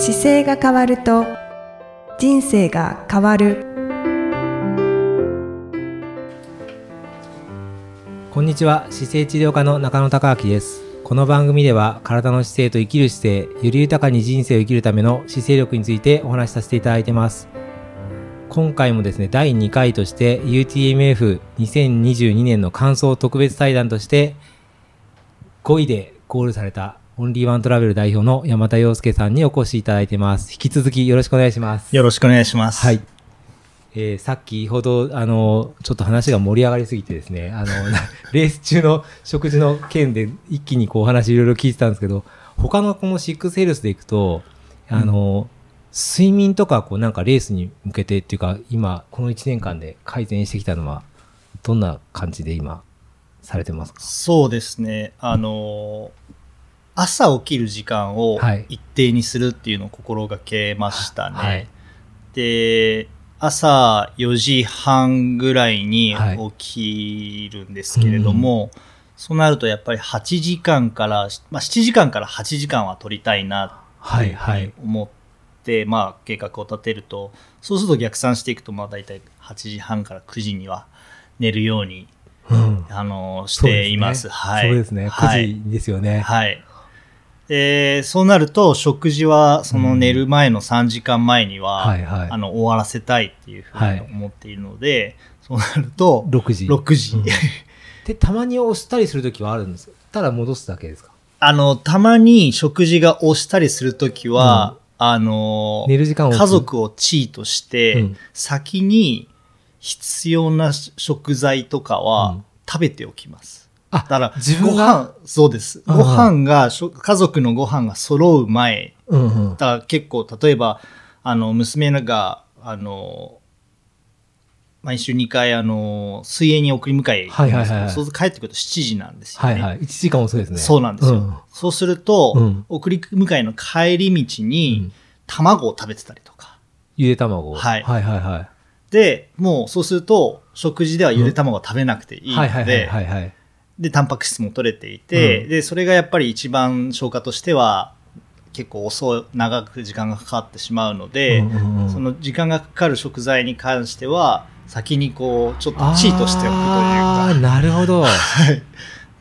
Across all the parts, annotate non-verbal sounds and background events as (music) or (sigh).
姿勢が変わると人生が変わる。こんにちは。姿勢治療科の中野孝明です。この番組では体の姿勢と生きる姿勢より豊かに人生を生きるための姿勢力についてお話しさせていただいてます。今回もですね第2回として UTMF2022 年の感想特別対談として5位でゴールされたオンリーワントラベル代表の山田洋介さんにお越しいただいてます。引き続きよろしくお願いします。よろしくお願いします。はい。えーさっきほど、あの、ちょっと話が盛り上がりすぎてですね、あの、(laughs) レース中の食事の件で一気にこうお話いろいろ聞いてたんですけど、他のこのシックスヘルスでいくと、あの、睡眠とかこうなんかレースに向けてっていうか、今、この1年間で改善してきたのは、どんな感じで今、されてますか？そうですね。あのー朝起きる時間をはい一定にするっていうのを心がけましたね。はいで、朝4時半ぐらいにはい起きるんですけれども、そうなるとやっぱり8時間から、まあ、7時間から8時間は取りたいなはい、はい。思って、まあ、計画を立てるとそうすると逆算していくとまあ大体8時半から9時には寝るように、うん。あのしています。はい、そうですね。はい9時ですよね。はい。でそうなると食事はその寝る前の3時間前には、はいはい。あの終わらせたいっていうふうに思っているので、そうなると6時。6時、うん。で、たまに押したりするときはあるんですか？ただ戻すだけですか？あのたまに食事が押したりするときは、あの寝る時間家族を地位として、うん。先に必要な食材とかうはん。食べておきます。あだから、自分ごが飯、そうです。うんご飯が、家族のご飯が揃う前、うんうん。だから結構、例えば、あの、娘が、あの、毎週2回、あの、水泳に送り迎え行くんですけど、はいはいはいはいそうすると帰ってくると7時なんですよね。はいはい。1時間遅いですね。そうなんですよ。うんそうすると、うん送り迎えの帰り道に、うん卵を食べてたりとか。ゆで卵。はいはいはいはい。で、もうそうすると、食事ではゆで卵を食べなくていいのはいはいはいで、はいはい。で、タンパク質も取れていて、うんで、それがやっぱり一番消化としては、結構遅い、長く時間がかかってしまうので、うんうんうんその時間がかかる食材に関しては、先にこう、ちょっとチートしておくというか。なるほど。(laughs) はい。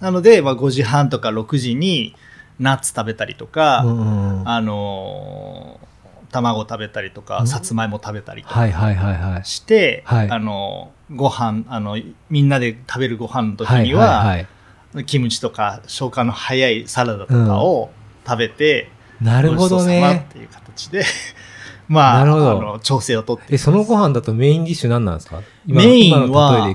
なので、まあ、5時半とか6時にナッツ食べたりとか、うんうんうんあのー卵食べたりとか、うんさつまいも食べたりとかはいはいはいはい。して、はいあのーご飯、あの、みんなで食べるご飯の時はいには、はいはい。キムチとか消化の早いサラダとかを食べて、なるほどごちそうさまっね。ていう形で、(laughs) まあ、あの調整をとっていえ、そのご飯だとメインディッシュ何なんですか？今メインは。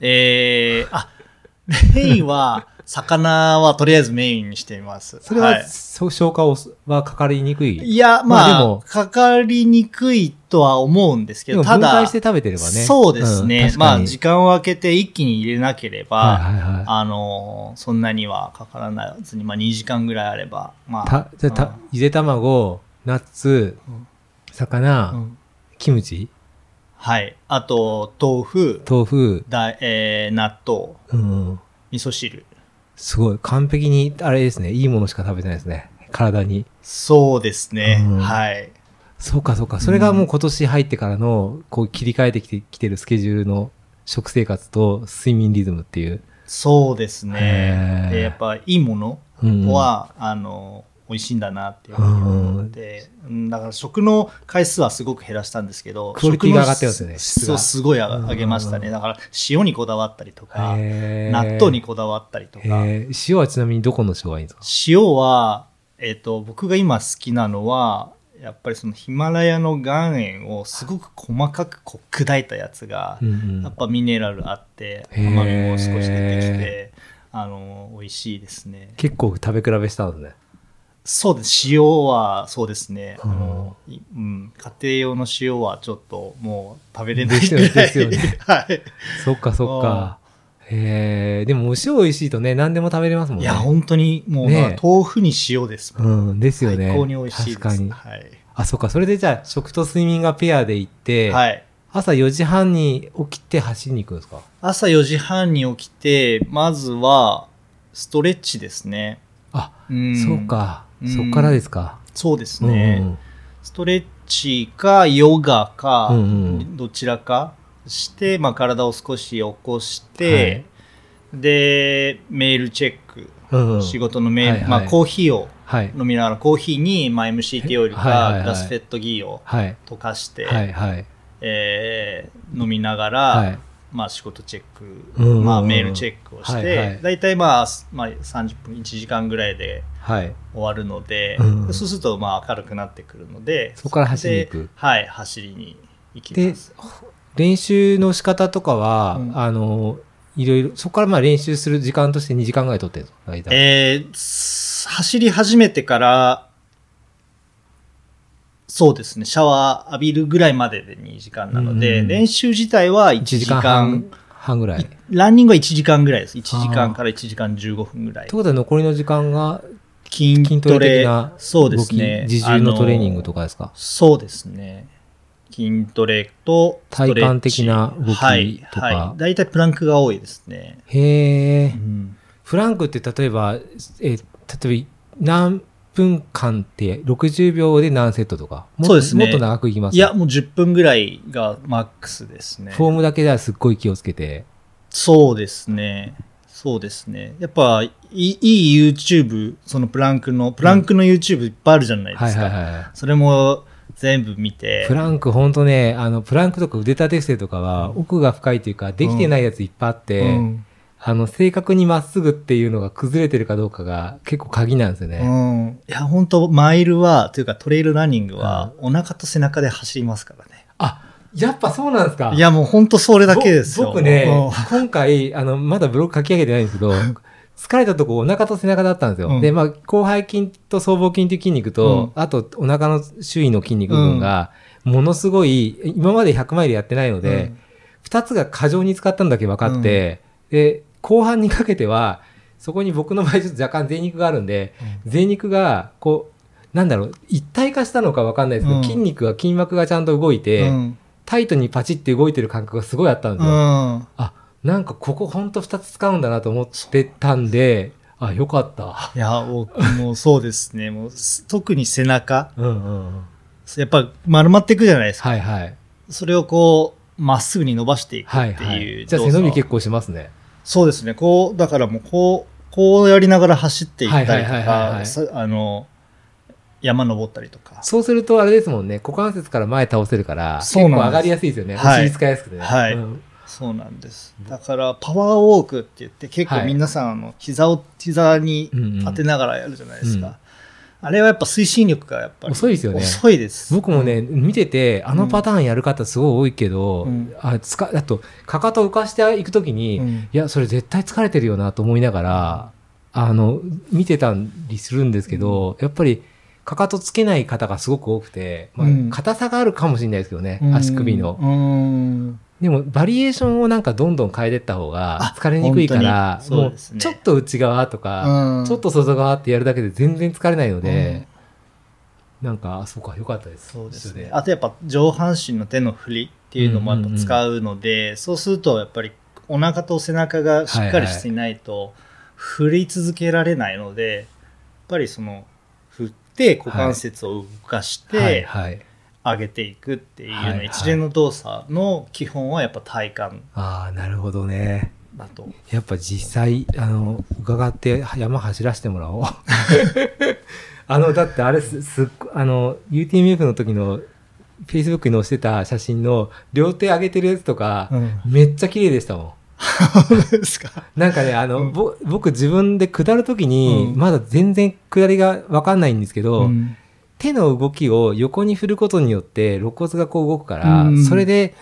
えー、あ、(laughs) メインは、魚はとりあえずメインにしています。それは、そう消化をはかかりにくい？いや、まあまあ、でもかかりにくいとは思うんですけど、ただ、分解して食べてればね。そうですね。ん確かにまあ、時間を空けて一気に入れなければ、はいはいはい。あのーそんなにはかからないずに、まあ、2時間ぐらいあれば、まあ、た、じゃあた、ゆで卵、ナッツうん、魚、うんキムチ、はい。あと、豆腐、豆腐、だえー納豆、うん。味噌汁。すごい。完璧に、あれですね。いいものしか食べてないですね。体に。そうですね。うんはい。そうかそうか。それがもう今年入ってからの、こう切り替えてきてきてるスケジュールの食生活と睡眠リズムっていう。そうです。ねで、やっぱいいものうんは、あの、美味しいんだなっていうふうに思って、うんだから食の回数はすごく減らしたんですけど、クオリティが上がってますよねそう、すごい上げましたね。うんだから塩にこだわったりとか、納豆にこだわったりとか、塩はちなみにどこの塩がいいんですか？塩は、えっ、と、僕が今好きなのは、やっぱりそのヒマラヤの岩塩をすごく細かくこう砕いたやつが、やっぱミネラルあって、甘みも少し出てきて、あの、美味しいですね。結構食べ比べしたんですね。そうです。塩は、そうですね。うんあの、いうん、家庭用の塩はちょっともう食べれないですよねですよねはい。そっかそっか。へえ、でもお塩美味しいとね、何でも食べれますもんね。いや、本当にもう、ね豆腐に塩ですもん。うん、ですよね。最高に美味しいです。確かに。はい。あ、そっか。それでじゃあ、食と睡眠がペアで行って、はい。朝4時半に起きて走りに行くんですか？朝4時半に起きて、まずは、ストレッチですね。あ、うんそう。か。うんそっからですか？そうですうんね。うんストレッチかヨガか、うんうんどちらかして、まあ、体を少し起こして、でメールチェック、うんうん仕事のメール、はいはいまあ、コーヒーをはい。飲みながらコーヒーに、まあ、MCT オイルか、はいはいはいグラスフェットギーをはい。溶かして、はい。はい。えー飲みながら、はい。まあ、仕事チェック、うんうんうんまあ、メールチェックをして、はいはい大体まあ、まあ、30分1時間ぐらいではい。終わるので、うん。そうするとまあ明るくなってくるのでそこから走りに行く。ではい走りに行きでます、練習の仕方とかは、うん。あの、いろいろ、そこからまあ練習する時間として2時間ぐらい取ってるんですか大体えーす走り始めてからそうですねシャワー浴びるぐらいまでで2時間なので、うん。練習自体は1 1時時間間半半ぐらい。ランニングは1時間ぐらいです。1時間から1時間15分ぐらい。ことは残りの時間が筋筋トレ的なそうで動き、すね自重のトレーニングあとかですか？そうですね。筋トレと体幹的な動きはい、とか？はい。大体プランクが多いですね。へえ。うんフランクって例えば、えー例えば何分間って60秒で何セットとか？そうですねもっと長くいきます？いや、もう10分ぐらいがマックスですね。フォームだけではすっごい気をつけて。そうですね。そうですね。やっぱ、いいいい YouTube、そのプランクの、プランクの YouTube いっぱいあるじゃないではいすか。はいはい。それも全部見てプ。ランクほんとね、あの、プランクとか腕立て伏せとかは奥が深いというか、できてないやついっぱいあって、うんあの、正確にまっすぐっていうのが崩れてるかどうかが結構鍵なんですようね。ん。いや、本当マイルは、というかトレイルランニングは、お腹と背中で走りますからね。あ、やっぱそうなんですか？いや、もう本当それだけですよ。ぼ僕ねうん、今回、あの、まだブログ書き上げてないんですけど、疲れたとこお腹と背中だったんですよ。うん。で、まあ、広背筋と僧帽筋という筋肉と、あとお腹の周囲の筋肉部分が、ものすごい、今まで100マイルやってないので、二つが過剰に使ったんだけ分かって、で、後半にかけては、そこに僕の場合ちょっと若干贅肉があるんで、贅肉が、こう、なんだろう、一体化したのか分かんないですけど、うん。筋肉が、筋膜がちゃんと動いて、うんタイトにパチって動いてる感覚がすごいあったんですよ。うん。あ、なんかここほんと二つ使うんだなと思ってたんで、あ、よかった。いや、僕もうそうですね。(laughs) もうす特に背中、うんうんうん。やっぱ丸まっていくじゃないですか。はいはい。それをこう、まっすぐに伸ばしていくはいってはいい。うじゃあ背伸び結構しますね。そうですね。こう、だからもうこう、こうやりながら走っていったりとはいはいはいはいはいか、さあの、山登ったりとか。そうするとあれですもんね、股関節から前倒せるから、結そうなんです構上がりやすいですよね。はいお尻使いやすくてね。はいうんそうなんです。だから、パワーウォークって言って、結構はい皆さん、あの、膝を、膝にうんうん当てながらやるじゃないですか。うんあれはやっぱ推進力がやっぱり。遅いですよね遅いです。僕もね、見てて、あのパターンやる方すごい多いけど、うんあつかあと、かかと浮かしていくときに、うんいや、それ絶対疲れてるよなと思いながら、あの、見てたりするんですけど、やっぱり、かかとつけない方がすごく多くて、まあうん硬さがあるかもしれないですけどね、足首の。うん。でも、バリエーションをなんかどんどん変えていった方があ疲れにくいから、もう本当にそうちょっと内側とか、うんちょっと外側ってやるだけで全然疲れないので、なんか、あそうか、よかったです。そうですね。あとやっぱ上半身の手の振りっていうのもやっぱ使うので、そうするとやっぱりお腹と背中がしっかりしていないと振り続けられないので、やっぱりその股関節を動かして。上げていくっていう一連の動作の基本はやっぱ体幹ああ、なるほどね。だと。やっぱ実際、あの、伺って山走らせてもらおう。(laughs) あの、だってあれす、すっごあの、UTMF の時の Facebook に載せてた写真の両手上げてるやつとか、めっちゃ綺麗でしたもん。ですか？(laughs) なんかね、あの、うん。ぼ僕自分で下る時に、うん。まだ全然下りがわかんないんですけど、うん。手の動きを横に振ることによって肋骨がこう動くから、うんそれで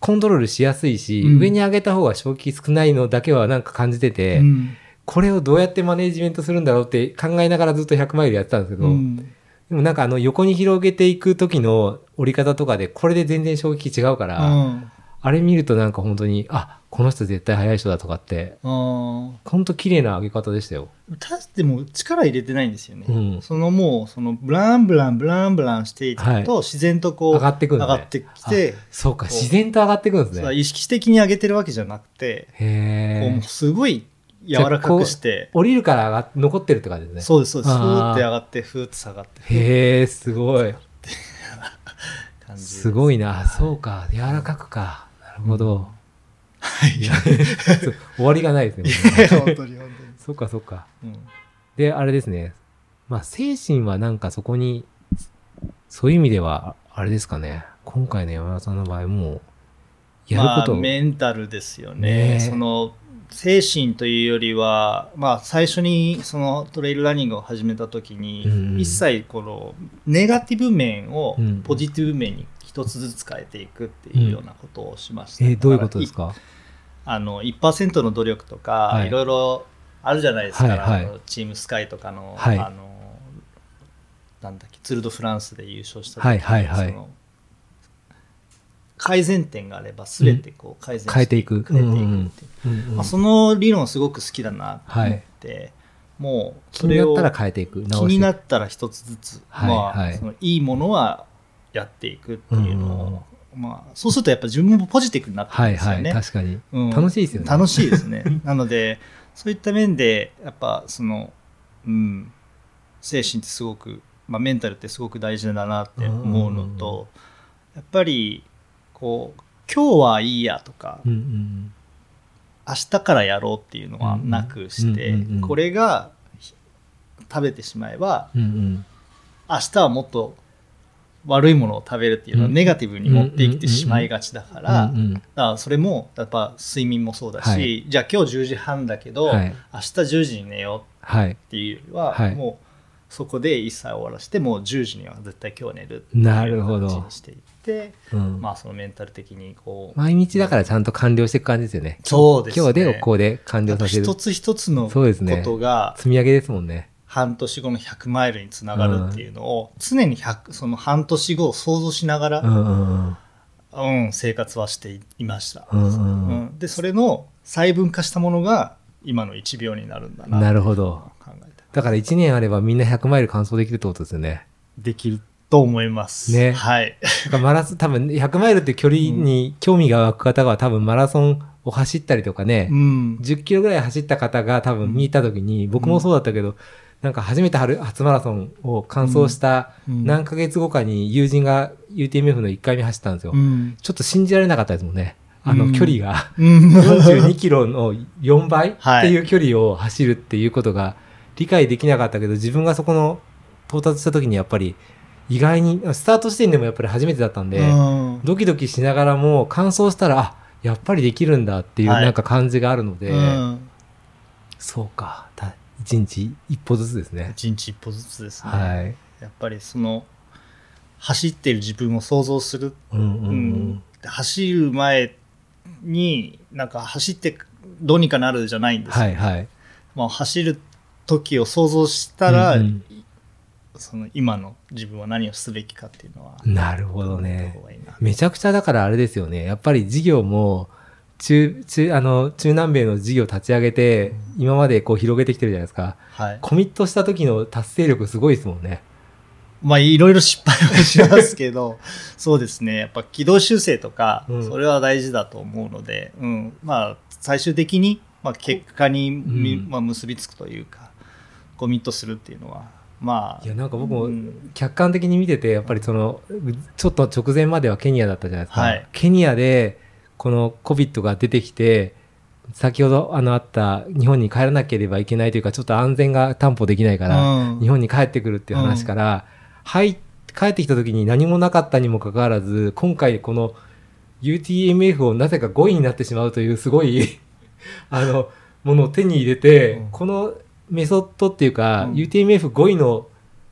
コントロールしやすいし、うん。上に上げた方が正気少ないのだけはなんか感じてて、うん。これをどうやってマネジメントするんだろうって考えながらずっと100マイルやってたんですけど、うん。でもなんかあの横に広げていく時の折り方とかでこれで全然衝撃違うから、うんあれ見るとなんか本当に、あ、この人絶対速い人だとかって、うん本当綺麗な上げ方でしたよ。たでも力入れてないんですよね、うん。そのもうそのブランブランブランブランしていくと、はい。自然とこう上がってくるね。上がってきてそうか、自然と上がってくるんですね。意識的に上げてるわけじゃなくて、へえもう。すごい柔らかくして降りるから上がっ残ってるって感じですね。そうですそうです。ふあー。ーって上がってふーって下がって。へえ、すごい。す。すごいな、はいそうか柔らかくか。なるほど、はい。(laughs) 終わりがないですね。本当に本当に、そうかそうか。うん。であれですね。まあ精神はなんかそこにそういう意味ではあれですかね。今回の山田さんの場合もうやること、まあ、メンタルですよね。えね。その精神というよりは、まあ、最初にそのトレイルランニングを始めた時に、うん。一切このネガティブ面をうん。ポジティブ面に一つずつ変えていくっていうようなことをしました、えーどういうことですか？かあの1%の努力とか、はい。い、ろいろあるじゃないですか、はいはい。チームスカイとかの,、はい。あのなんだっけツール・ド・フランスで優勝した時に、はいはい改善点があれば全てこう改善して変えていく。変えていくまあ、その理論すごく好きだなと思って、もう気それをになったら変えていく。気になてったら一つずつ、はいまはい。あ、そのいいものはやっていくっていうのを、まあ、そうするとやっぱ自分もポジティブになってくるはいんですよね。はい確かに。うん。楽しいですよね。楽しいですね。(laughs) なので、そういった面で、やっぱその、うん、精神ってすごく、まあ、メンタルってすごく大事だなって思うのと、やっぱり、こう、今日はいいやとか、うんうん明日からやろうっていうのはなくして、うんうんうんうん。これがひ食べてしまえば、うんうん。明日はもっと悪いものを食べるっていうのはうん。ネガティブに持ってきてしまいがちだから、だそれもやっぱ睡眠もそうだし、はい。じゃあ今日10時半だけど、はい。明日10時に寝よはい。うっていうよりは、はい。もうそこで一切終わらせてもう10時には絶対今日は寝るってなるほど。いう感じにしていって、うん。まあそのメンタル的にこう、毎日だからちゃんと完了していく感じですよね。そうですね。今日でこうで完了させる。一つ一つのことが積み上げですもんね。半年後の100マイルにつながるっていうのを常に100その半年後を想像しながら、うんうんうん。うん、生活はしていました、うんうん。うん。うんでそれの細分化したものが今の1秒になるんだな。なるほど。だから1年あればみんな100マイル完走できるってことですよね。できると思います。ね。はい。マラソン、(laughs) 多分100マイルって距離に興味が湧く方は多分マラソンを走ったりとかね、うん。10キロぐらい走った方が多分見たときに、僕もそうだったけど、なんか初めて春初マラソンを完走したうん何ヶ月後かに友人が UTMF の1回目走ったんですよ。うん。ちょっと信じられなかったですもんね。あのうん。距離が。うん。42キロの4倍っ (laughs) はい。ていう距離を走るっていうことが理解できなかったけど、自分がそこの到達した時にやっぱり意外に、スタート時点でもやっぱり初めてだったんで、うん。ドキドキしながらも完走したら、あ、やっぱりできるんだっていうはい。なんか感じがあるので、うん。そうか、た一日一歩ずつですね。一日一歩ずつですね、はい。やっぱりその走ってる自分を想像する、うんうんううん走る前になんか走ってどうにかなるじゃないんですよ、はいはい。まあ、走る時を想像したら、うんうんその今の自分は何をすべきかっていうのはなるほどねめちゃくちゃだからあれですよね。やっぱり事業も、中、中、あの、中南米の事業立ち上げて、今までこう広げてきてるじゃないですか。はい。コミットした時の達成力すごいですもんね。まあいろいろ失敗はしますけど (laughs) そうですね。やっぱ軌道修正とか、うん。それは大事だと思うので、うん、まあ最終的に、まあ、結果にみ、うん。まあ、結びつくというかコミットするっていうのはまあいや、なんか僕もうん。客観的に見てて、やっぱりその、ちょっと直前まではケニアだったじゃないですか。はい。ケニアで、この COVID が出てきて、先ほどあのあった日本に帰らなければいけないというか、ちょっと安全が担保できないから、うん。日本に帰ってくるっていう話から、はい、帰ってきた時に何もなかったにもかかわらず、今回この UTMF をなぜか5位になってしまうというすごい (laughs) あの、ものを手に入れて、うん。このメソッドっていうか、うん。UTMF5 位の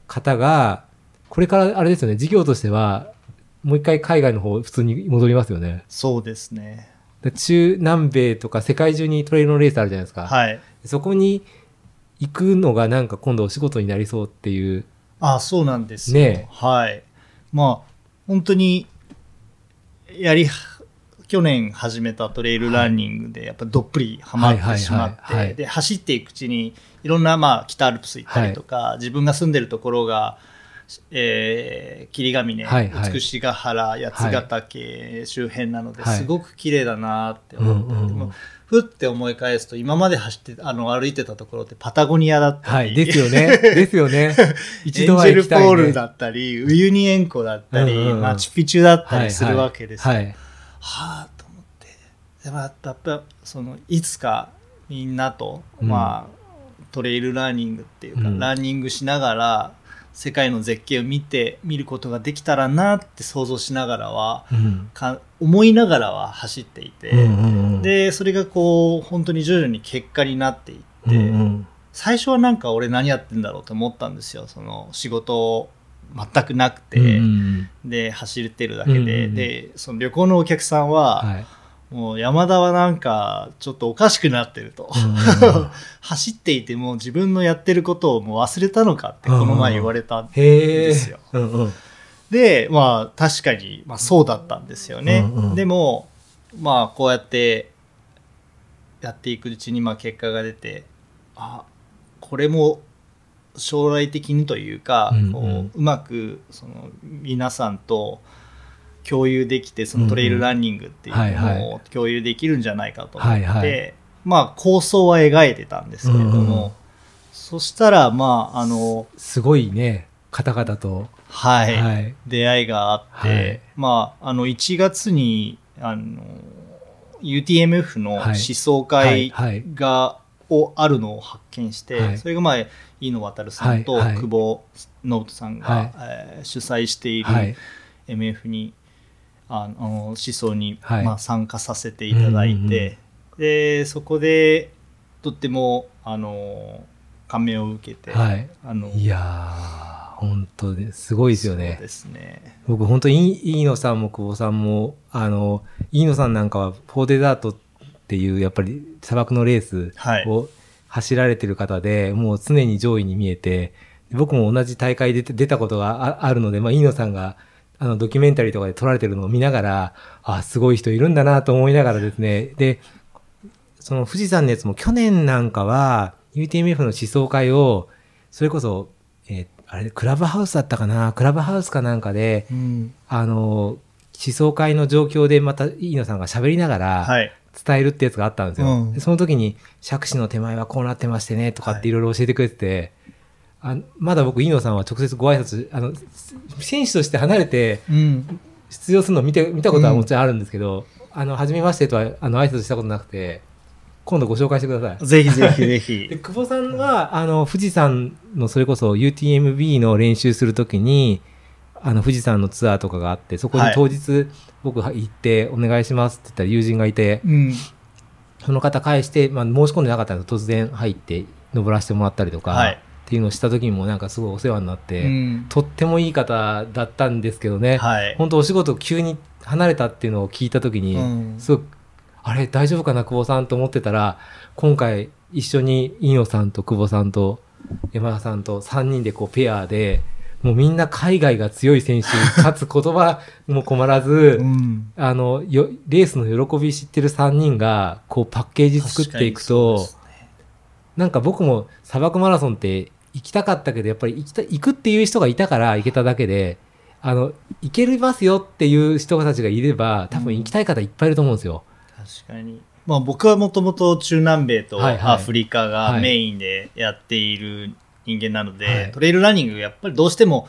方が、これからあれですよね、事業としては、もう一回海外の方普通に戻りますよね。そうですね。で中南米とか世界中にトレイルのレースあるじゃないですか。はい。そこに行くのがなんか今度お仕事になりそうっていう。あそうなんですよ、ねえ。はい。まあ本当にやり去年始めたトレイルランニングでやっぱどっぷりハマってしまってで走っていくうちにいろんなまあ北アルプス行ったりとか、自分が住んでるところが、えー霧ヶ峰、はいはい美ヶ原八ヶ岳周辺なので、はいすごく綺麗だなってうん思って、うんうんもうふって思い返すと今まで走ってあの歩いてたところってパタゴニアだったり、はい。ですよね。ですよね。(laughs) 一エンジェルポ度は行きたい、ね。ールだったり、ウユニ塩湖だったり、うんうんうんマチュピチュだったりするわけですよ。はい。はいはあと思ってでもやっぱやっぱそのいつかみんなと、うんまあトレイルランニングっていうか、うんランニングしながら世界の絶景を見て見ることができたらなって想像しながらはうん。か思いながらは走っていて、でそれがこう本当に徐々に結果になっていって、うんうん。最初はなんか俺何やってんだろうと思ったんですよ。その仕事全くなくて、うんうん。で走ってるだけで、うんうんうん。でその旅行のお客さんは、はい。もう山田はなんかちょっとおかしくなってると、(laughs) 走っていても自分のやってることをもう忘れたのかってこの前言われたん。ですよ。うんうん。でまあ確かに、まあ、そうだったんですよね、うんうん。でもまあこうやってやっていくうちにまあ結果が出てあこれも将来的にというか、うんうん。こううまくその皆さんと共有できてそのトレイルランニングっていうのを共有できるんじゃないかと思って、はいはい。まあ構想は描いてたんですけれども、そしたらまああのすごいね、方々と。はい、はい。出会いがあって、はい。まああの1月にあの UTMF のはい。思想はい会はい。が、をあるのを発見して、はい。それがまあ飯野渡さんと久保直人さんが、はい。えー主催しているはい。MF にあの思想に、はいまあ、参加させていただいて、うんうんうんでそこでとってもあの感銘を受けて、はい。あのいやー、本当にすごいですよねそう。ですね僕本当に飯野さんも久保さんもあの飯野さんなんかはフォーデザートっていうやっぱり砂漠のレースはいを走られてる方で、もう常に上位に見えて僕も同じ大会で出出たことがああるので、まあ、飯野さんがあのドキュメンタリーとかで撮られてるのを見ながらあすごい人いるんだなと思いながらですね。でその富士山のやつも去年なんかは UTMF の思想会をそれこそ、えーあれクラブハウスだったかな？クラブハウスかなんかでうん。あの思想会の状況でまた飯野さんが喋りながらはい。伝えるってやつがあったんですよ。うん。でその時に杓子の手前はこうなってましてねとかっていろいろ教えてくれてて、あまだ僕飯野さんは直接ご挨拶あの選手として離れてうん出場するのを見て見たことはもちろんあるんですけど、あの初めましてとはあの挨拶したことなくて今度ご紹介してください。ぜひぜひぜ (laughs) でひ。久保さんはあの富士山のそれこそ UTMB の練習するときにあの富士山のツアーとかがあってそこにはい当日僕は行ってお願いしますって言ったら友人がいてうん。その方返して、まあ、申し込んでなかったんです突然入って登らせてもらったりとか、はいっていうのをした時にもなんかすごいお世話になって、うん。とってもいい方だったんですけどね、はい。本当お仕事急に離れたっていうのを聞いた時に、うん。すごくあれ大丈夫かな久保さんと思ってたら今回一緒に飯野さんと久保さんと山田さんと3人でこうペアでもうみんな海外が強い選手 (laughs) かつ言葉も困らず、うん。あのよレースの喜び知ってる3人がこうパッケージ作っていくと、ね。なんか僕も砂漠マラソンって行きたかったけどやっぱり行きた行くっていう人がいたから行けただけであの行けますよっていう人たちがいれば多分行きたい方いっぱいいると思うんですよ。確かに。まあ僕はもともと中南米とはいはい。アフリカがはい。メインでやっている人間なので、はい。トレイルランニングやっぱりどうしても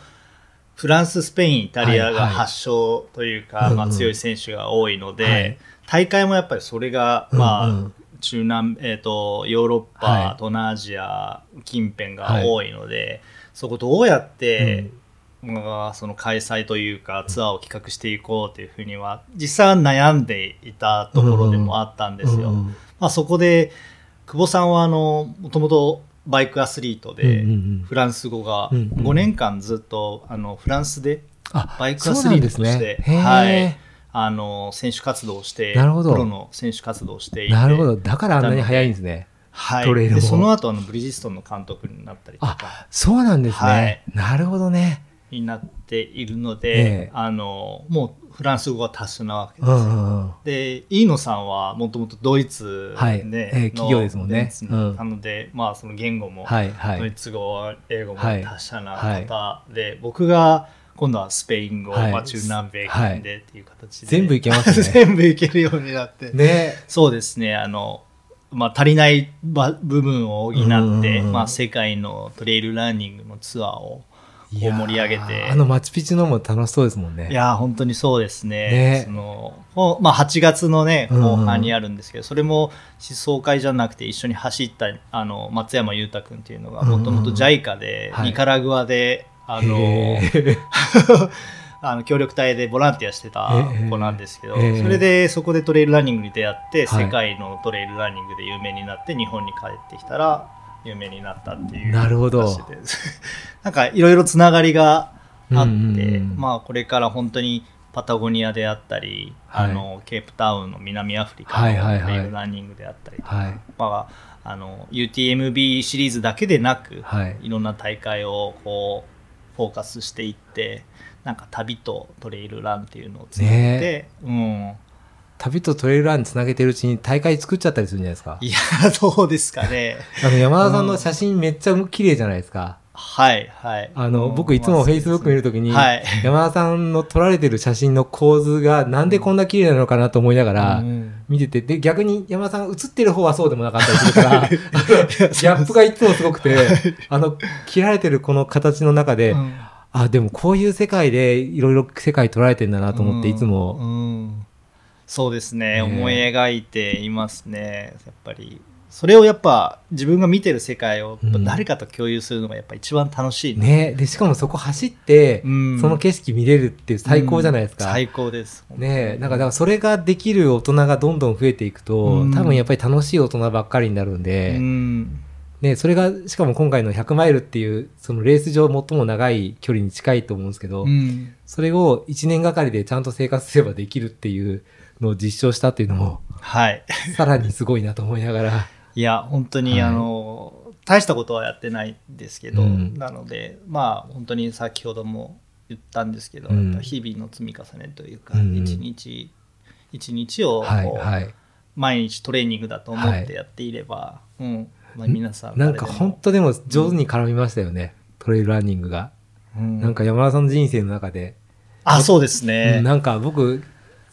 フランス、スペイン、イタリアがはいはい。発祥というか、うんうん。まあ、強い選手が多いので、はい。大会もやっぱりそれが、まあうんうん中南、えー、とヨーロッパ、はい。東南アジア近辺が多いので、そこどうやって、まあ、その開催というかツアーを企画していこうというふうには実際は悩んでいたところでもあったんですよ。うんうんまあ、そこで久保さんはあのもともとバイクアスリートで、うんうんうん。フランス語がうんうん5年間ずっとあのフランスであバイクアスリートとして、ね。はい、あの選手活動をしてなるほど。プロの選手活動をしていてなるほど。だからあんなに早いんですね。はい、トレイルも。でその後あのブリヂストンの監督になったりとかあそうなんですね。はい。なるほどね。になっているのえで、えあのもうフランス語が達者なわけです。よ。うんうんうん。で飯野さんはもともとドイツで、はい。ええ企業ですもんね。のうん。なので、まあ、その言語も、はいはい。ドイツ語英語もはい。達者な方で、僕が今度はスペイン語、はい。まあ、中南米圏でっていう形で、全部いけますね。(laughs) 全部いけるようになって、ね。そうですね。あの、まあ、足りないば部分を補って、うんうんうんまあ、世界のトレイルランニングのツアーを盛り上げて。あのマチュピチュのも楽しそうですもんね。いやー本当にそうですね。ね。そのほまあ、8月のね、うんうん。後半にあるんですけど、それも思想会じゃなくて一緒に走ったあの松山裕太君っていうのが、うんうん。もともと JICA で、はい。ニカラグアで、あの、(laughs) あの協力隊でボランティアしてた子なんですけど、ええ。それでそこでトレイルランニングに出会って、はい。世界のトレイルランニングで有名になって、日本に帰ってきたら有名になったっていうなるほど。(laughs) なんかいろいろつながりがあって、まあこれから本当にパタゴニアであったり、はい。あのケープタウンの南アフリカのトレイルランニングであったりとか、はい。まあ、あの UTMB シリーズだけでなく、はい。いろんな大会をこうフォーカスしていってなんか旅とトレイルランっていうのをつなげて、うん、旅とトレイルランにつなげてるうちに大会作っちゃったりするんじゃないですか。いやどうですかねあの山田さんの写真めっちゃ綺麗じゃないですか。はいはい。あの、うん。僕いつもまあ Facebook 見るときに、はい。山田さんの撮られてる写真の構図がなんでこんな綺麗なのかなと思いながらうん。見てて、で、逆に山田さんが写ってる方はそうでもなかったりするから、(laughs) ギャップがいつもすごくて、あの、切られてるこの形の中で、うん。あ、でもこういう世界でいろいろ世界捉えてんだなと思って、いつも、うん。そうですね。ね思い描いていますね。やっぱりそれをやっぱ自分が見てる世界を誰かと共有するのがやっぱ一番楽しいね、で、しかもそこ走って、うん。その景色見れるっていう最高じゃないですか。うん最高です。ねえ、なんか、だからそれができる大人がどんどん増えていくと、うん。多分やっぱり楽しい大人ばっかりになるんで、うん。ね、それが、しかも今回の100マイルっていう、そのレース上最も長い距離に近いと思うんですけど、うん。それを1年がかりでちゃんと生活すればできるっていうのを実証したっていうのも、はい。さらにすごいなと思いながら、いや本当に、はい。あの大したことはやってないんですけど、うん。なのでまあ本当に先ほども言ったんですけど、うん。日々の積み重ねというか、うん一日一日をはい、はい。毎日トレーニングだと思ってやっていれば、うん。まあ、皆さんなんか本当でも上手に絡みましたよね、トレイルランニングが。当、うん。なんか山田さんの人生の中で、あそうですね、うんなんか僕、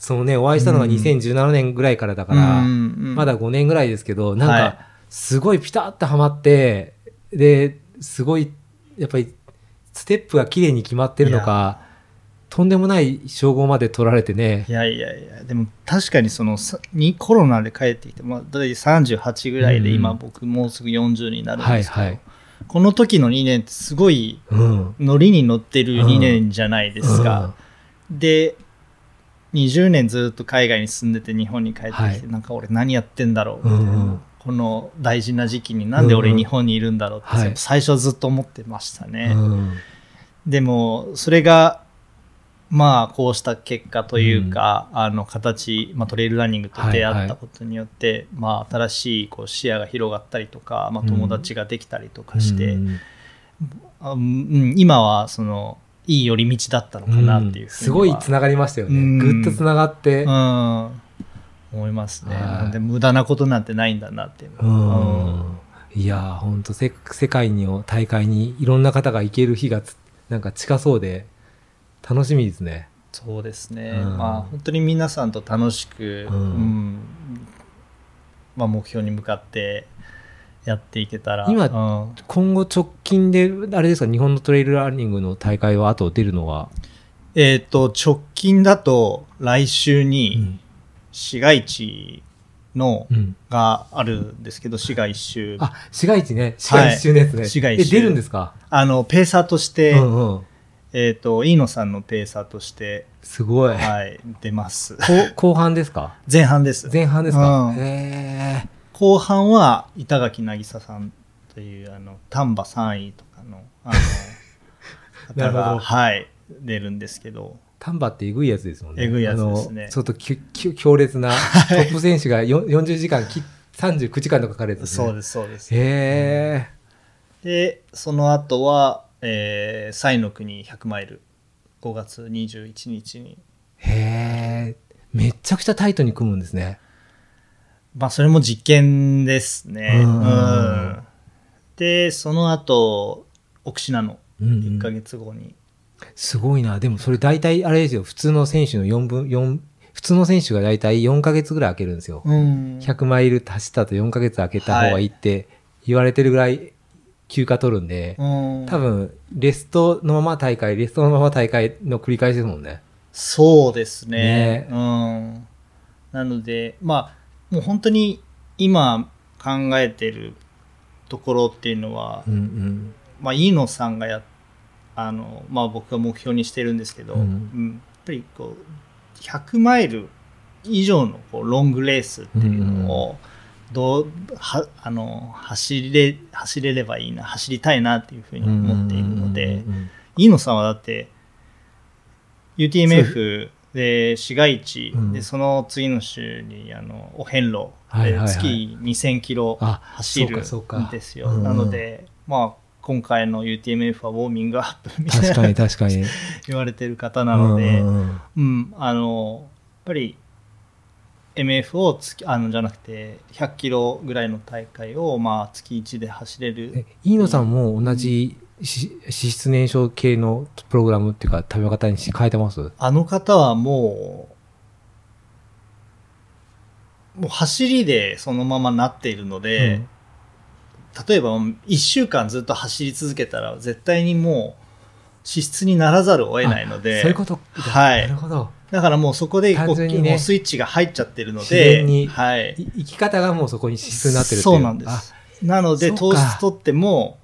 そのね、お会いしたのがうん。2017年ぐらいからだから、うんうんまだ5年ぐらいですけど、なんはい。か、すごいピタッとはまって、で、すごい、やっぱり、ステップが綺麗に決まってるのか、とんでもない称号まで取られてね。い、やいやいやでも確かにそのさにコロナで帰ってきて、まあ、だいたい38ぐらいで、うん。今僕もうすぐ40になるんはいですけど、はい。この時の2年ってすごいうん。ノリに乗ってる2年じゃないですか、で20年ずっと海外に住んでて日本に帰ってきて、はい。なんか俺何やってんだろうみたいな、うんうん。この大事な時期になんで俺うんうん。日本にいるんだろうって、はい。最初はずっと思ってましたね、うん。でもそれがまあこうした結果というか、あの形、まあ、トレイルランニングと出会ったことによって、まあ、新しいこう視野が広がったりとか、まあ、友達ができたりとかして、うん、今はそのいい寄り道だったのかなっていうふうには、すごいつながりましたよね。うん。ぐっとつながって、うん、思いますね、はい。で無駄なことなんてないんだなっていういやー、ほんとせ、世界の大会にいろんな方が行ける日がつなんか近そうで、楽しみですね。そうですね、うん。まあ本当に皆さんと楽しく、うん。うん。まあ、目標に向かってやっていけたら。今うん。今後直近で、あれですか、日本のトレイルランニングの大会はあと出るのは、えっ、と直近だと来週うにん。市街地の、うんがあるんですけど市街一周ああ、市街地ね。市街地中のやつね。市街地え、出るんですか？のペーサーとして、うんうん。えっ、と飯野さんのペーサーとして、すごい。はい、出ます。こ後半ですか？前半です。前半ですか、うん。へ後半は板垣渚さんというあの丹波3位とかのあの (laughs) 方がはい出るんですけど丹波ってえぐいやつですもんね。えぐいやつですねちょっと強烈なトップ選手がよ40時間き、39時間とかかかるね。そうですそうですへえ。でその後は、えー、西の国100マイル5月21日にへえ。めっちゃくちゃタイトに組むんですね。まあそれも実験ですねうんうんでその後奥信濃うんうん1ヶ月後にすごいな。でもそれ大体あれですよ。普通の選手の4分、4、普通の選手が大体4ヶ月ぐらい空けるんですよ。うん100マイル走った後4ヶ月空けた方がいいって言われてるぐらい休暇取るんで、うん多分、レストのまま大会、レストのまま大会の繰り返しですもんね。そうですねねうん。なので、まあ、もう本当に今考えてるところっていうのは、うんうん。まあ、飯野さんがや、あの、まあ僕が目標にしてるんですけど、うん。うん。やっぱりこう、100マイル以上のこうロングレースっていうのを、どう、は、あの、走れ、走れればいいな、走りたいなっていうふうに思っているので、うんうんうん飯野さんはだって UTMF で市街地、うん。でその次の週にあのお遍路。はいはい月2000キロあ走るんですよ、うんうん。なのでまあ今回の UTMF はウォーミングアップみたい確かにな確かに。(laughs) 言われてる方なので、ううんん。うんあのやっぱり MF を月あのじゃなくて100キロぐらいの大会をまあ月1で走れる。え飯野さんも同じし脂質燃焼系のプログラムっていうか食べ方にし変えてます？あの方はもう、もう走りでそのままなっているので、例えば1週間ずっと走り続けたら絶対にもう脂質にならざるを得ないのあで、そういうこと。はいなるほど。だからもうそこでこうねスイッチが入っちゃってるの自で、然にはい。い生き方がもうそこに脂質になってるっていう。そうなんです。なので糖質取っても、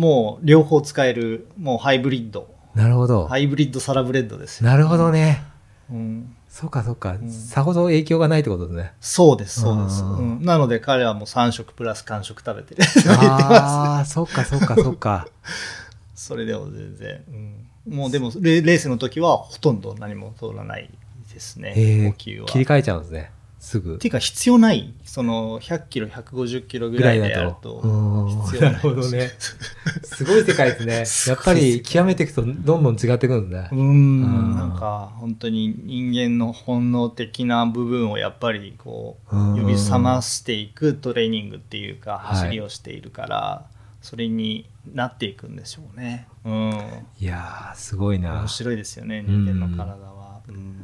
もう両方使える、もうハイブリッド。あ。なるほど。ハイブリッドサラブレッドですよ。なるほどね。うんそうかそうか、んさほど影響がないってことですね。そうです、そうです。ううんんなので彼はもう3食プラス間食食べてる。(laughs) ああ、そっかそっかそっか。(laughs) それでも全然。うんもうでもレ、レースの時はほとんど何も通らないですね、え呼吸は。切り替えちゃうんですね。すぐ？って。いうか必要ない。その100キロ、150キロぐぐらいでやるだと。必要ない。なるほどね。すごい世界ですね。(laughs) やっぱり極めていくとどんどん違ってくるんですねう。うんん、なんか本当に人間の本能的な部分をやっぱりこううん呼び覚ましていくトレーニングっていうかはい走りをしているから、それになっていくんでしょうね。うん、いやー、すごいな面。白いですよね人間の体は。うん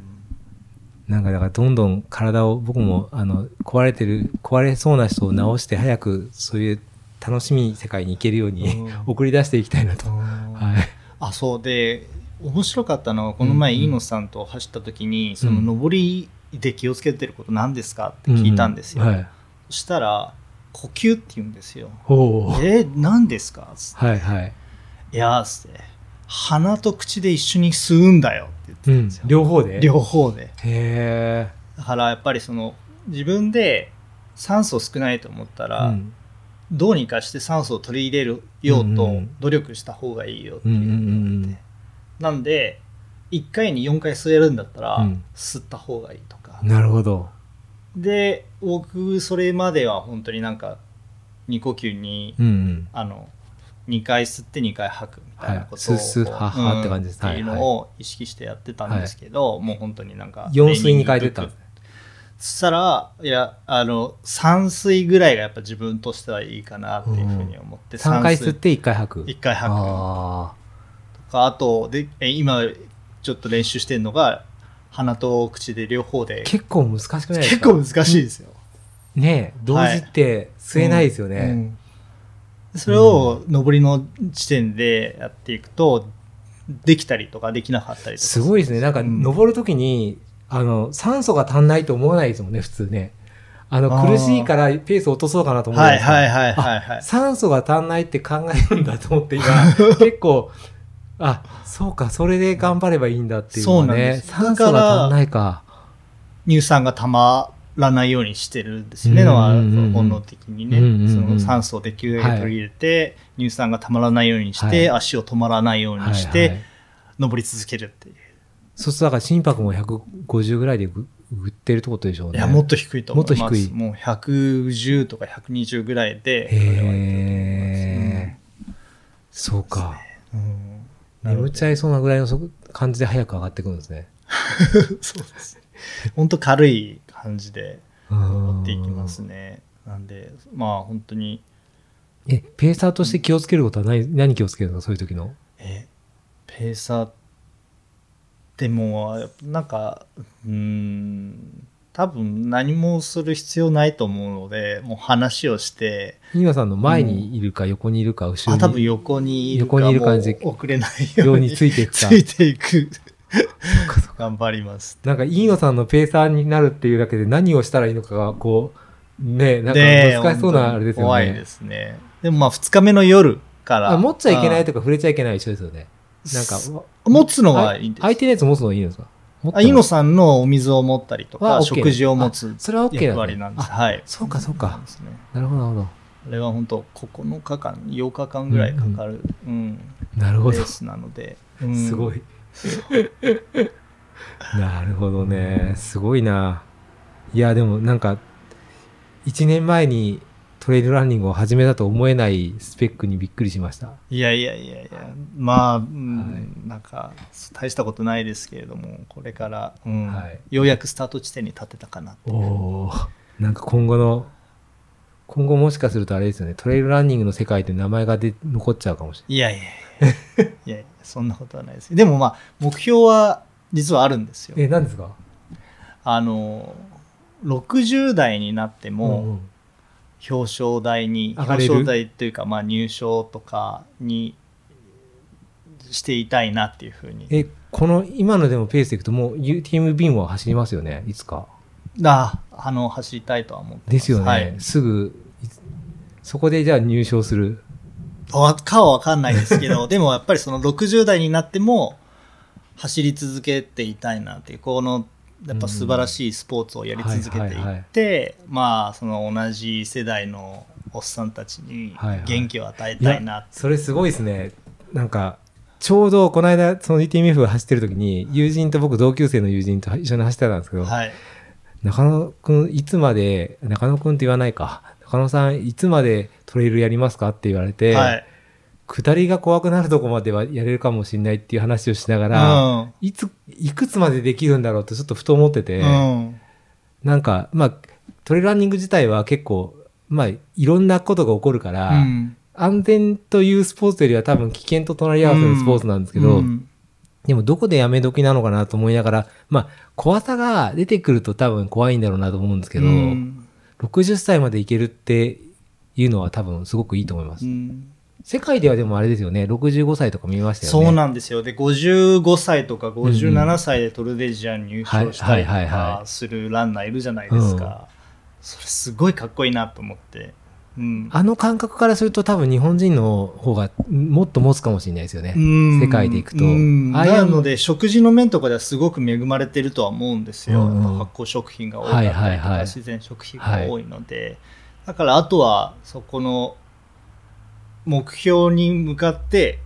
なんかだからどんどん体を僕もあの壊れてる壊れそうな人を治して早くそういう楽しみ世界に行けるように、うん (laughs) 送り出していきたいなと。はい。あそうで面白かったのはこの前飯野さんと走った時に、んその上りで気をつけてること何ですかって聞いたんですよ。うはい。そしたら呼吸って言うんですよ。えー、何ですか？つってはいはい。いやーっつって鼻と口で一緒に吸うんだよって言ってうんたんですよ。。両方で？両方で。へえ。だからやっぱりその自分で酸素少ないと思ったら、うんどうにかして酸素を取り入れるようとうんうん努力した方がいいよっていううんうんうんうんのがあってなんで1回に4回吸えるんだったら、うん吸った方がいいとかなるほど。で僕それまでは本当になんか2呼吸に、うんうん。あの2回吸って2回吐くみたいなことを、はい。スッスッハッハッって感じです。うん。っていうのを意識してやってたんですけど、もう本当になんか四水に変えてったんですね。そしたらいやあの3水ぐらいがやっぱ自分としてはいいかなっていうふうに思って、3回吸っ水て1回吐く。1回吐く。あとかあとでえ今ちょっと練習してるのが鼻と口で両方で。ー結構難しくないです結か構難しいですよ。ねえ、同時って吸えないですよね。うんそれを上りの地点でやっていくとできたりとかできなかったりとかすごいですね。なんか、うん登るときに、あの、酸素が足んないと思わないですもんね、普通ね。あの、苦しいからペース落とそうかなと思う。はいはいはいはいはいあ酸素が足んないって考えるんだと思って今、(laughs) 結構、あ、そうか、それで頑張ればいいんだっていうのね。酸素が足んないか。乳酸がたまらないようにしてるんですよね、うんのはうんうん。うん本能的にね、うんうんうんその酸素をできるだけ取り入れて、乳酸がたまらないようにして、はい。足を止まらないようにして、はいはい。登り続けるっていう。そうすると、だから心拍も150ぐらいでぐぐってるってことでしょうね。いや、もっと低いと思います。もっと低い。もう110とか120ぐらいで、へそれはえ、そうか。うん。眠っちゃいそうなぐらいのそ感じで早く上がってくるんですね。(laughs) そうです。ね。本当軽い感じで持持っていきますね。なんで、まあ本当に、え、ペーサーとして気をつけることは何何気をつけるの？そういう時の？え、ペペーサーでもなんかうーん多分何もする必要ないと思うのでもう話をして飯野さんの前にいるか横にいるか後ろにあ多分横にいるか横にいる感じ遅れないようにようについていくか。ついていく頑張ります。なんか飯野さんのペーサーになるっていうだけで何をしたらいいのかがこうねなんかで難しそうなあれですよね。怖いですね。でもまあ2日目の夜から。あ持っちゃいけないととか触れちゃいけない一緒ですよね。なんか持つのはいいんです。相手のやつ持つのはいいんですか？あ、もイノさんのお水を持ったりとはか、食事を持つ役割なんです。あはい。そうかそうか。なるほどなるほど。あれは本当9日間、8日間ぐらいかかる、うん。なるほど。レースなので。うん。すごい。(laughs) なるほどね。すごいな。いや、でもなんか、1年前にトレイルランニングを始めたと思えないスペックにびっくりしました。いやいやいやいや、まあ、うんはいなんか、大したことないですけれども、これから、うんはいようやくスタート地点に立てたかなっておなんか今後の、今後もしかするとあれですよね、トレイルランニングの世界で名前がで残っちゃうかもしれいやいやいやいやいや、(laughs) そんなことはないです。でもまあ、目標は実はあるんですよ。え、何ですか？あの、60代になっても、うんうん表彰台に表彰台というか、まあ、入賞とかにしていたいなっていうふうにえ、この今のでもペースでいくともう UTM ビンは走りますよね、いつか。ああの走りたいとは思ってますですよね。はい、すぐ、そこでじゃあ入賞する。わかは分かんないですけど (laughs) でもやっぱりその60代になっても走り続けていたいなっていうこのやっぱ素晴らしいスポーツをやり続けていって、はいはいはいまあその同じ世代のおっさんたちにはいはい元気を与えたいなって、それすごいですね。なんか、ちょうどこの間、その UTMF が走ってる時に、友人と僕同級生の友人と一緒に走ってたんですけど、はい中野くん、いつまで、中野くんって言わないか。中野さん、いつまでトレイルやりますか？って言われて、はい下りが怖くなるとこまではやれるかもしれないっていう話をしながら、うん。いつ、いくつまでできるんだろうとちょっとふと思ってて、うん。なんか、まあ、トレイルランニング自体は結構、まあ、いろんなことが起こるから、うん。安全というスポーツよりは多分危険と隣り合わせのスポーツなんですけど、うん。でもどこでやめ時なのかなと思いながら、まあ、怖さが出てくると多分怖いんだろうなと思うんですけど、うん60歳までいけるっていうのは多分すごくいいと思います。うん世界ではでもあれですよね、65歳とか見ましたよね。そうなんですよ。で、55歳とか57歳でトルデジアに入賞したりとはいはいはいはかするランナーいるじゃないですか。それすごいかっこいいなと思って。うん。あの感覚からすると多分日本人の方がもっと持つかもしれないですよね。うん。世界でいくと。なので、食事の面とかではすごく恵まれてるとは思うんですよ。うん。うんやっぱ発酵食品が多かったりとか、はいはいはい。自然食品が多いので、だからあとはそこの目標に向かって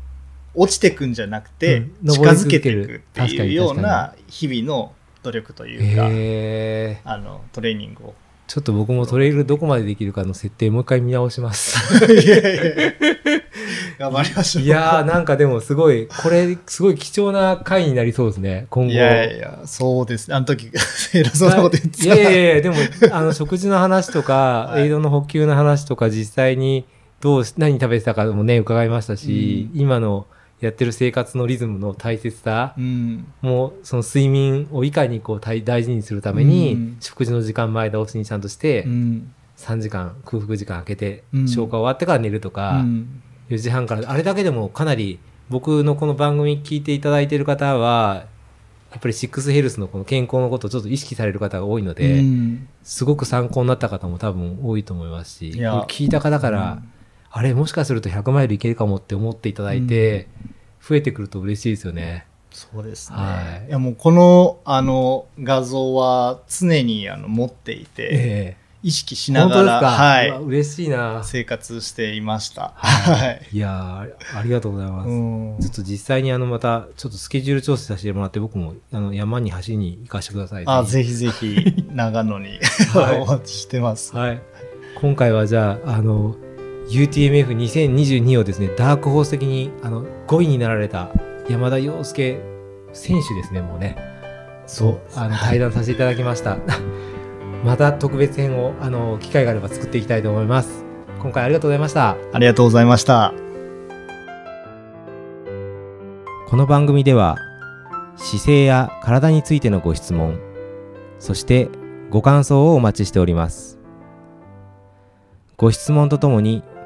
落ちてくんじゃなくて、うん。近づけていくっていうような日々の努力というか、へー。あのトレーニングを。ちょっと僕もトレイルどこまでできるかの設定もう一回見直します。いやいや頑張りましょう。いやーなんかでもすごい、これすごい貴重な回になりそうですね、今後。いやいや、そうです。あの時、(laughs) 偉そうなこと言ってたいやいやいや、でも、あの、食事の話とか、(laughs) はいエイドの補給の話とか、実際にどうし、何食べてたかもね、伺いましたし、今のやってる生活のリズムの大切さうん。も、その睡眠をいかにこう大大事にするために、うん。食事の時間前倒しにちゃんとして、うん。3時間空腹時間空けて、うん。消化終わってから寝るとか、うん。4時半から、あれだけでもかなり、僕のこの番組聞いていただいている方は、やっぱりシックスヘルスのこの健康のことをちょっと意識される方が多いので、うん。すごく参考になった方も多分多いと思いますし、聞いた方から、あれもしかすると100マイルいけるかもって思っていただいて、増えてくると嬉しいですよね。そうですね。はいい、やもうこのあの画像は常にあの持っていて、え意識しえながら、はい嬉しいな。生活していました。はい。いやーありがとうございます。うんちょっと実際にあのまたちょっとスケジュール調整させてもらって僕もあの山に走りに行かせてください。あ、ぜひぜひ長野にはい (laughs) お待ちしてます。はい。今回はじゃあ、あの、UTMF2022 をですね、ダークホース的にあの5位になられた山田洋介選手ですね、もうね。そう、あの、対談させていただきました。(laughs) また特別編を、あの、機会があれば作っていきたいと思います。今回ありがとうございました。ありがとうございました。この番組では姿勢や体についてのご質問そしてご感想をお待ちしておりますご質問とともに